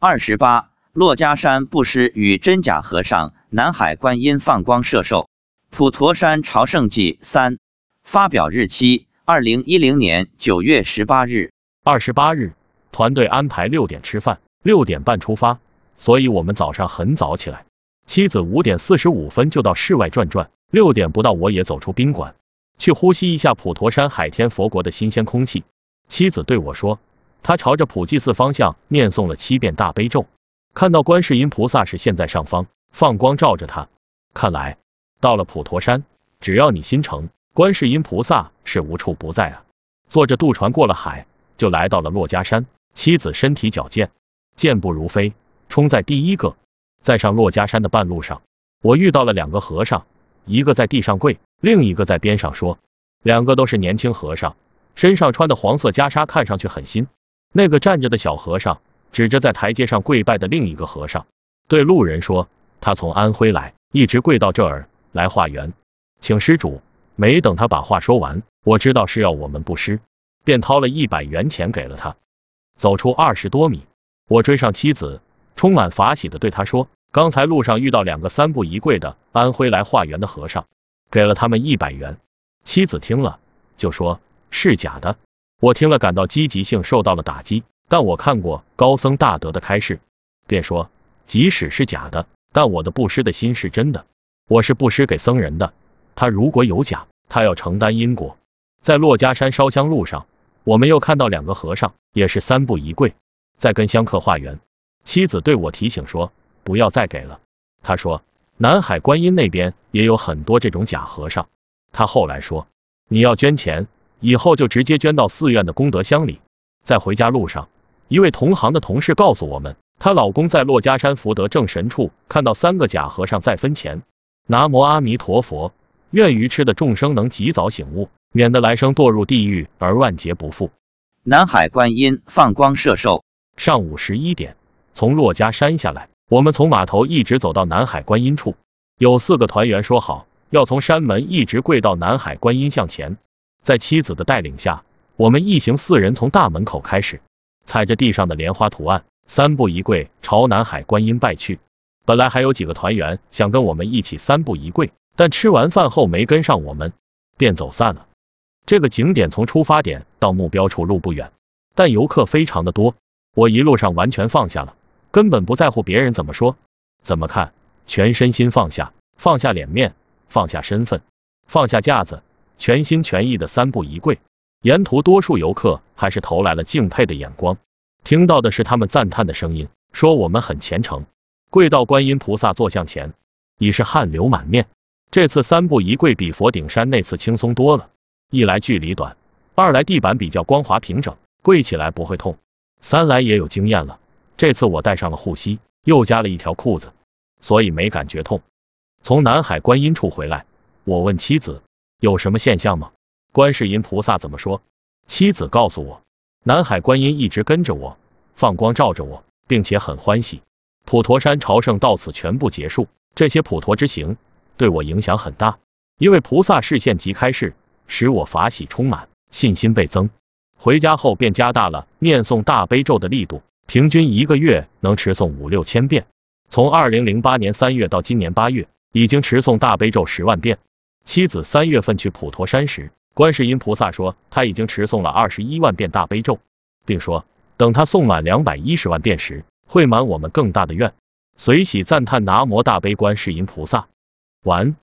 二十八，珞珈山布施与真假和尚，南海观音放光摄受。普陀山朝圣记三，发表日期：二零一零年九月十八日。二十八日，团队安排六点吃饭，六点半出发，所以我们早上很早起来。妻子五点四十五分就到室外转转，六点不到我也走出宾馆，去呼吸一下普陀山海天佛国的新鲜空气。妻子对我说，他朝着普济寺方向念诵了七遍大悲咒，看到观世音菩萨是现在上方，放光照着他，看来。到了普陀山，只要你心诚，观世音菩萨是无处不在啊！坐着渡船过了海，就来到了珞珈山。妻子身体矫健，健步如飞，冲在第一个。在上珞珈山的半路上，我遇到了两个和尚，一个在地上跪，另一个在边上说。两个都是年轻和尚，身上穿的黄色袈裟看上去很新。那个站着的小和尚指着在台阶上跪拜的另一个和尚，对路人说：“他从安徽来，一直跪到这儿。”来化缘，请施主。没等他把话说完，我知道是要我们布施，便掏了一百元钱给了他。走出二十多米，我追上妻子，充满法喜的对他说：“刚才路上遇到两个三步一跪的安徽来化缘的和尚，给了他们一百元。”妻子听了就说：“是假的。”我听了感到积极性受到了打击，但我看过高僧大德的开示，便说：“即使是假的，但我的布施的心是真的。”我是布施给僧人的，他如果有假，他要承担因果。在珞珈山烧香路上，我们又看到两个和尚，也是三步一跪，在跟香客化缘。妻子对我提醒说，不要再给了。他说，南海观音那边也有很多这种假和尚。他后来说，你要捐钱，以后就直接捐到寺院的功德箱里。在回家路上，一位同行的同事告诉我们，她老公在珞珈山福德正神处看到三个假和尚在分钱。南无阿弥陀佛，愿愚痴的众生能及早醒悟，免得来生堕入地狱而万劫不复。南海观音放光摄受。上午十一点，从珞珈山下来，我们从码头一直走到南海观音处，有四个团员说好要从山门一直跪到南海观音向前。在妻子的带领下，我们一行四人从大门口开始，踩着地上的莲花图案，三步一跪朝南海观音拜去。本来还有几个团员想跟我们一起三步一跪，但吃完饭后没跟上我们，便走散了。这个景点从出发点到目标处路不远，但游客非常的多。我一路上完全放下了，根本不在乎别人怎么说、怎么看，全身心放下，放下脸面，放下身份，放下架子，全心全意的三步一跪。沿途多数游客还是投来了敬佩的眼光，听到的是他们赞叹的声音，说我们很虔诚。跪到观音菩萨坐像前，已是汗流满面。这次三步一跪比佛顶山那次轻松多了。一来距离短，二来地板比较光滑平整，跪起来不会痛。三来也有经验了，这次我带上了护膝，又加了一条裤子，所以没感觉痛。从南海观音处回来，我问妻子有什么现象吗？观世音菩萨怎么说？妻子告诉我，南海观音一直跟着我，放光照着我，并且很欢喜。普陀山朝圣到此全部结束。这些普陀之行对我影响很大，因为菩萨视线即开示，使我法喜充满，信心倍增。回家后便加大了念诵大悲咒的力度，平均一个月能持诵五六千遍。从二零零八年三月到今年八月，已经持诵大悲咒十万遍。妻子三月份去普陀山时，观世音菩萨说他已经持诵了二十一万遍大悲咒，并说等他诵满两百一十万遍时。会满我们更大的愿，随喜赞叹南无大悲观世音菩萨。完。